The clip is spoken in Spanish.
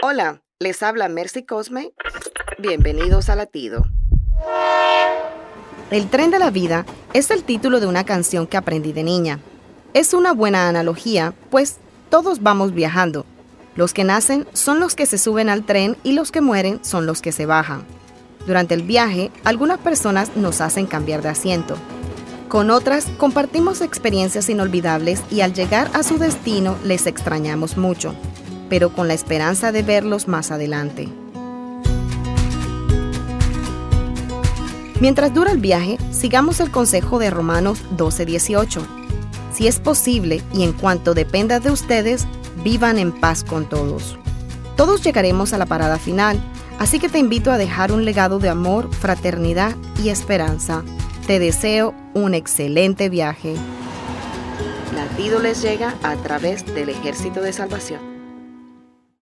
Hola, les habla Mercy Cosme. Bienvenidos a Latido. El tren de la vida es el título de una canción que aprendí de niña. Es una buena analogía, pues todos vamos viajando. Los que nacen son los que se suben al tren y los que mueren son los que se bajan. Durante el viaje, algunas personas nos hacen cambiar de asiento. Con otras compartimos experiencias inolvidables y al llegar a su destino les extrañamos mucho, pero con la esperanza de verlos más adelante. Mientras dura el viaje, sigamos el consejo de Romanos 12:18. Si es posible y en cuanto dependa de ustedes, vivan en paz con todos. Todos llegaremos a la parada final, así que te invito a dejar un legado de amor, fraternidad y esperanza. Te deseo un excelente viaje. Latido les llega a través del Ejército de Salvación.